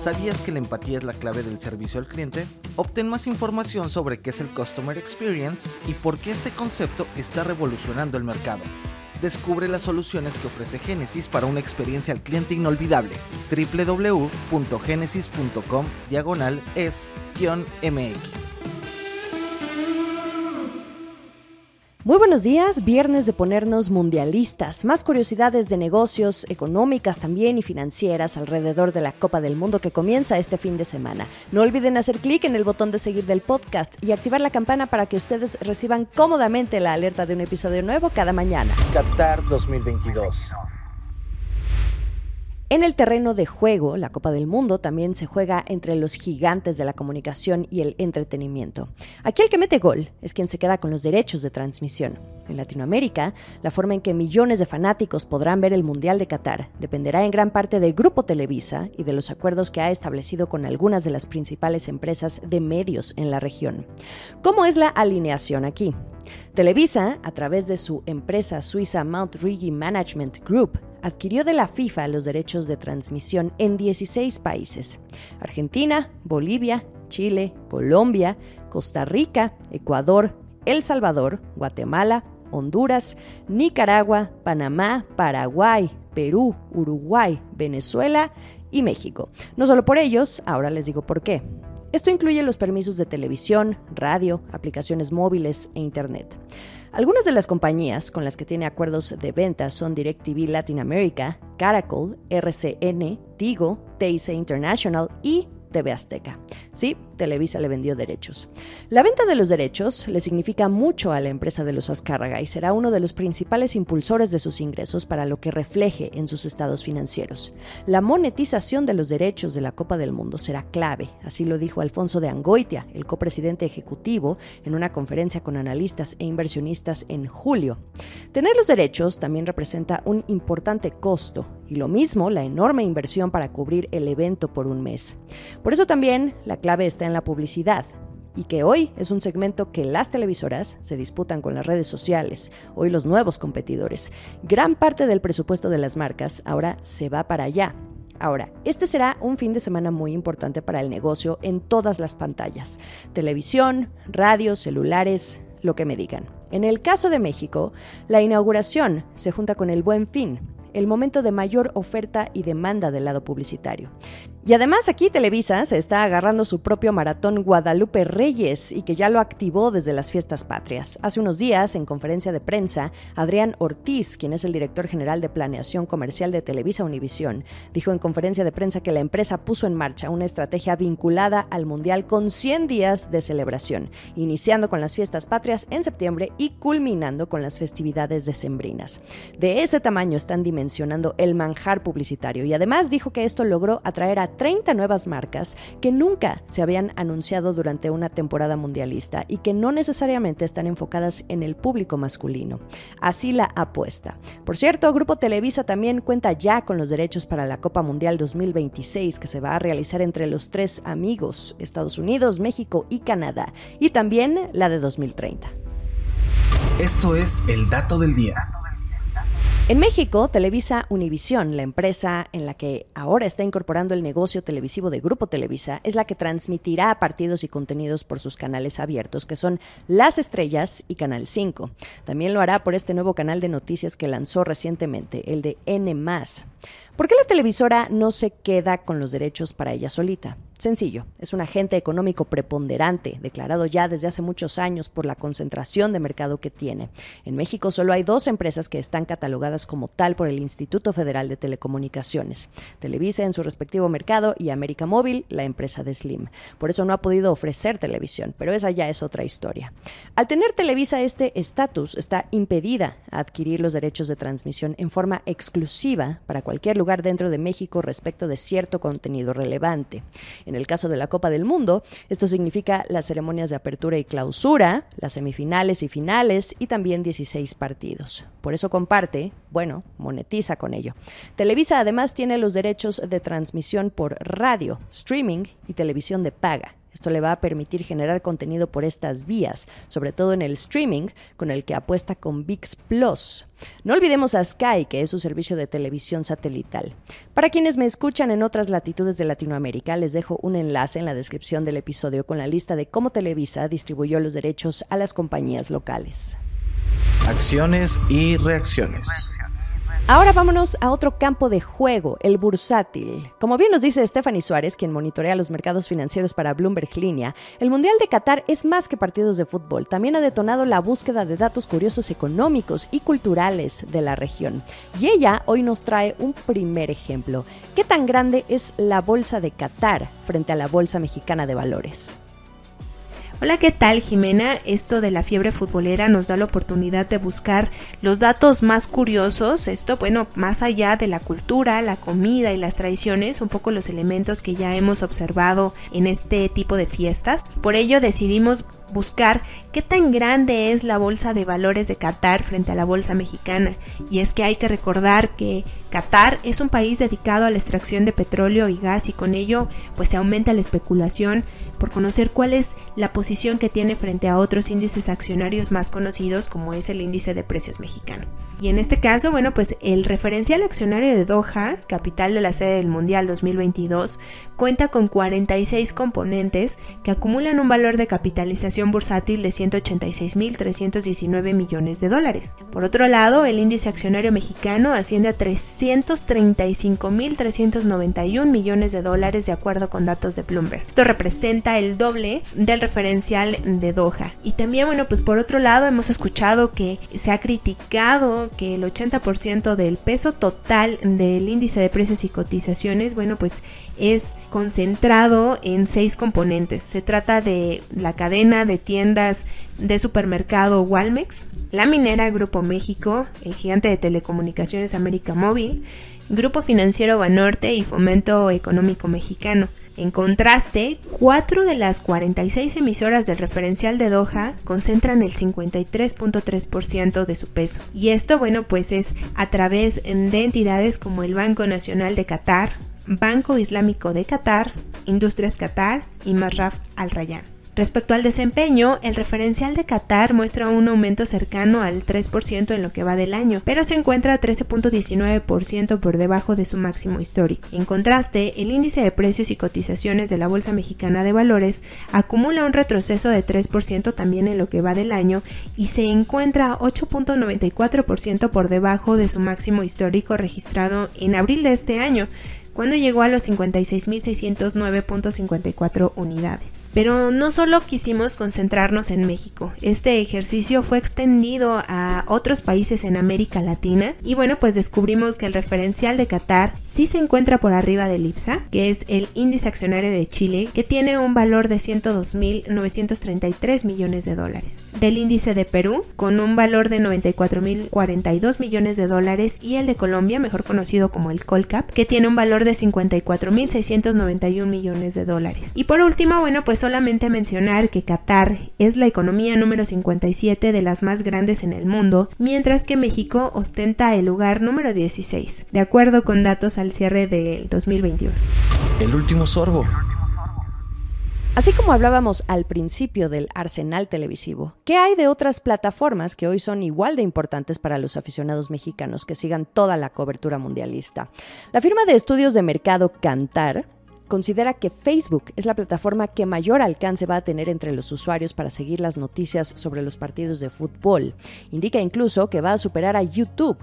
¿Sabías que la empatía es la clave del servicio al cliente? Obtén más información sobre qué es el Customer Experience y por qué este concepto está revolucionando el mercado. Descubre las soluciones que ofrece Genesis para una experiencia al cliente inolvidable. www.genesis.com diagonal es-mx. Muy buenos días, viernes de ponernos mundialistas, más curiosidades de negocios, económicas también y financieras alrededor de la Copa del Mundo que comienza este fin de semana. No olviden hacer clic en el botón de seguir del podcast y activar la campana para que ustedes reciban cómodamente la alerta de un episodio nuevo cada mañana. Qatar 2022. En el terreno de juego, la Copa del Mundo también se juega entre los gigantes de la comunicación y el entretenimiento. Aquí el que mete gol es quien se queda con los derechos de transmisión. En Latinoamérica, la forma en que millones de fanáticos podrán ver el Mundial de Qatar dependerá en gran parte de Grupo Televisa y de los acuerdos que ha establecido con algunas de las principales empresas de medios en la región. ¿Cómo es la alineación aquí? Televisa, a través de su empresa suiza Mount Rigi Management Group, adquirió de la FIFA los derechos de transmisión en 16 países. Argentina, Bolivia, Chile, Colombia, Costa Rica, Ecuador, El Salvador, Guatemala, Honduras, Nicaragua, Panamá, Paraguay, Perú, Uruguay, Venezuela y México. No solo por ellos, ahora les digo por qué. Esto incluye los permisos de televisión, radio, aplicaciones móviles e Internet. Algunas de las compañías con las que tiene acuerdos de venta son DirecTV Latin America, Caracol, RCN, Tigo, TIC International y TV Azteca. Sí, Televisa le vendió derechos. La venta de los derechos le significa mucho a la empresa de los Azcárraga y será uno de los principales impulsores de sus ingresos para lo que refleje en sus estados financieros. La monetización de los derechos de la Copa del Mundo será clave, así lo dijo Alfonso de Angoitia, el copresidente ejecutivo, en una conferencia con analistas e inversionistas en julio. Tener los derechos también representa un importante costo y lo mismo la enorme inversión para cubrir el evento por un mes. Por eso también la clave está en la publicidad y que hoy es un segmento que las televisoras se disputan con las redes sociales, hoy los nuevos competidores. Gran parte del presupuesto de las marcas ahora se va para allá. Ahora, este será un fin de semana muy importante para el negocio en todas las pantallas, televisión, radio, celulares, lo que me digan. En el caso de México, la inauguración se junta con el buen fin, el momento de mayor oferta y demanda del lado publicitario. Y además aquí Televisa se está agarrando su propio maratón Guadalupe Reyes y que ya lo activó desde las fiestas patrias. Hace unos días, en conferencia de prensa, Adrián Ortiz, quien es el director general de planeación comercial de Televisa Univisión, dijo en conferencia de prensa que la empresa puso en marcha una estrategia vinculada al Mundial con 100 días de celebración, iniciando con las fiestas patrias en septiembre y culminando con las festividades decembrinas. De ese tamaño están dimensionando el manjar publicitario y además dijo que esto logró atraer a 30 nuevas marcas que nunca se habían anunciado durante una temporada mundialista y que no necesariamente están enfocadas en el público masculino. Así la apuesta. Por cierto, Grupo Televisa también cuenta ya con los derechos para la Copa Mundial 2026 que se va a realizar entre los tres amigos, Estados Unidos, México y Canadá, y también la de 2030. Esto es el dato del día. En México, Televisa Univisión, la empresa en la que ahora está incorporando el negocio televisivo de Grupo Televisa, es la que transmitirá partidos y contenidos por sus canales abiertos, que son Las Estrellas y Canal 5. También lo hará por este nuevo canal de noticias que lanzó recientemente, el de N. ¿Por qué la televisora no se queda con los derechos para ella solita? Sencillo, es un agente económico preponderante, declarado ya desde hace muchos años por la concentración de mercado que tiene. En México solo hay dos empresas que están catalogadas como tal por el Instituto Federal de Telecomunicaciones, Televisa en su respectivo mercado y América Móvil, la empresa de Slim. Por eso no ha podido ofrecer televisión, pero esa ya es otra historia. Al tener Televisa este estatus, está impedida adquirir los derechos de transmisión en forma exclusiva para cualquier lugar dentro de México respecto de cierto contenido relevante. En el caso de la Copa del Mundo, esto significa las ceremonias de apertura y clausura, las semifinales y finales y también 16 partidos. Por eso comparte, bueno, monetiza con ello. Televisa además tiene los derechos de transmisión por radio, streaming y televisión de paga Esto le va a permitir generar contenido por estas vías, sobre todo en el streaming, con el que apuesta con VIX Plus. No olvidemos a Sky, que es su servicio de televisión satelital. Para quienes me escuchan en otras latitudes de Latinoamérica, les dejo un enlace en la descripción del episodio con la lista de cómo Televisa distribuyó los derechos a las compañías locales. Acciones y reacciones. Ahora vámonos a otro campo de juego, el bursátil. Como bien nos dice Stephanie Suárez, quien monitorea los mercados financieros para Bloomberg Línea, el Mundial de Qatar es más que partidos de fútbol. También ha detonado la búsqueda de datos curiosos económicos y culturales de la región. Y ella hoy nos trae un primer ejemplo. ¿Qué tan grande es la bolsa de Qatar frente a la bolsa mexicana de valores? Hola, ¿qué tal Jimena? Esto de la fiebre futbolera nos da la oportunidad de buscar los datos más curiosos, esto bueno, más allá de la cultura, la comida y las tradiciones, un poco los elementos que ya hemos observado en este tipo de fiestas. Por ello decidimos buscar qué tan grande es la bolsa de valores de Qatar frente a la bolsa mexicana. Y es que hay que recordar que Qatar es un país dedicado a la extracción de petróleo y gas y con ello pues se aumenta la especulación por conocer cuál es la posición que tiene frente a otros índices accionarios más conocidos como es el índice de precios mexicano. Y en este caso, bueno, pues el referencial accionario de Doha, capital de la sede del Mundial 2022, cuenta con 46 componentes que acumulan un valor de capitalización bursátil de 186.319 millones de dólares. Por otro lado, el índice accionario mexicano asciende a 335.391 millones de dólares de acuerdo con datos de Bloomberg. Esto representa el doble del referencial de Doha. Y también, bueno, pues por otro lado hemos escuchado que se ha criticado que el 80% del peso total del índice de precios y cotizaciones, bueno, pues es concentrado en seis componentes. Se trata de la cadena de tiendas de supermercado Walmex, la minera Grupo México, el gigante de telecomunicaciones América Móvil, Grupo Financiero Banorte y Fomento Económico Mexicano. En contraste, cuatro de las 46 emisoras del referencial de Doha concentran el 53.3% de su peso. Y esto, bueno, pues es a través de entidades como el Banco Nacional de Qatar, Banco Islámico de Qatar, Industrias Qatar y Masraf Al Rayyan. Respecto al desempeño, el referencial de Qatar muestra un aumento cercano al 3% en lo que va del año, pero se encuentra a 13.19% por debajo de su máximo histórico. En contraste, el índice de precios y cotizaciones de la Bolsa Mexicana de Valores acumula un retroceso de 3% también en lo que va del año y se encuentra 8.94% por debajo de su máximo histórico registrado en abril de este año cuando llegó a los 56.609.54 unidades. Pero no solo quisimos concentrarnos en México, este ejercicio fue extendido a otros países en América Latina y bueno, pues descubrimos que el referencial de Qatar sí se encuentra por arriba del IPSA, que es el índice accionario de Chile, que tiene un valor de 102.933 millones de dólares. Del índice de Perú, con un valor de 94.042 millones de dólares y el de Colombia, mejor conocido como el Colcap, que tiene un valor de de 54.691 millones de dólares. Y por último, bueno, pues solamente mencionar que Qatar es la economía número 57 de las más grandes en el mundo, mientras que México ostenta el lugar número 16, de acuerdo con datos al cierre del 2021. El último sorbo. Así como hablábamos al principio del arsenal televisivo, ¿qué hay de otras plataformas que hoy son igual de importantes para los aficionados mexicanos que sigan toda la cobertura mundialista? La firma de estudios de mercado Cantar considera que Facebook es la plataforma que mayor alcance va a tener entre los usuarios para seguir las noticias sobre los partidos de fútbol. Indica incluso que va a superar a YouTube.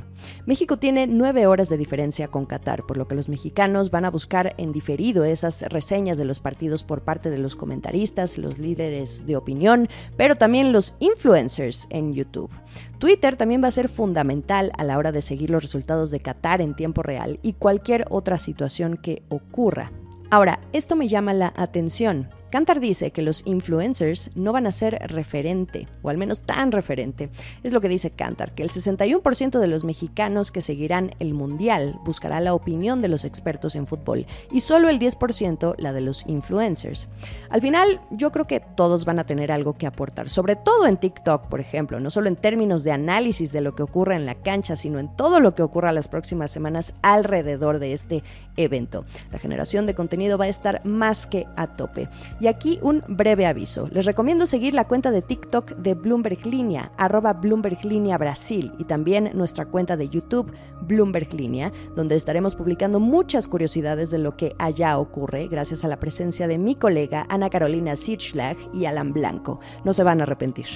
México tiene nueve horas de diferencia con Qatar, por lo que los mexicanos van a buscar en diferido esas reseñas de los partidos por parte de los comentaristas, los líderes de opinión, pero también los influencers en YouTube. Twitter también va a ser fundamental a la hora de seguir los resultados de Qatar en tiempo real y cualquier otra situación que ocurra Ahora, esto me llama la atención. Cantar dice que los influencers no van a ser referente, o al menos tan referente. Es lo que dice Cantar, que el 61% de los mexicanos que seguirán el Mundial buscará la opinión de los expertos en fútbol y solo el 10% la de los influencers. Al final, yo creo que todos van a tener algo que aportar, sobre todo en TikTok, por ejemplo, no solo en términos de análisis de lo que ocurre en la cancha, sino en todo lo que ocurra las próximas semanas alrededor de este evento. La generación de contenido va a estar más que a tope. Aquí un breve aviso. Les recomiendo seguir la cuenta de TikTok de Bloomberg Línea, arroba Bloomberg Línea Brasil, y también nuestra cuenta de YouTube, Bloomberg Línea, donde estaremos publicando muchas curiosidades de lo que allá ocurre, gracias a la presencia de mi colega Ana Carolina Sitschlag y Alan Blanco. No se van a arrepentir.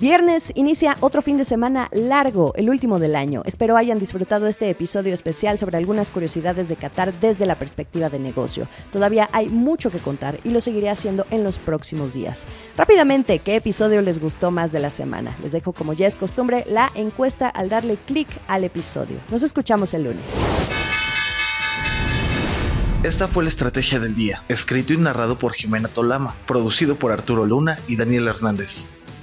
Viernes inicia otro fin de semana largo, el último del año. Espero hayan disfrutado este episodio especial sobre algunas curiosidades de Qatar desde la perspectiva de negocio. Todavía hay mucho que contar y lo seguiré haciendo en los próximos días. Rápidamente, ¿qué episodio les gustó más de la semana? Les dejo como ya es costumbre la encuesta al darle clic al episodio. Nos escuchamos el lunes. Esta fue la estrategia del día, escrito y narrado por Jimena Tolama, producido por Arturo Luna y Daniel Hernández.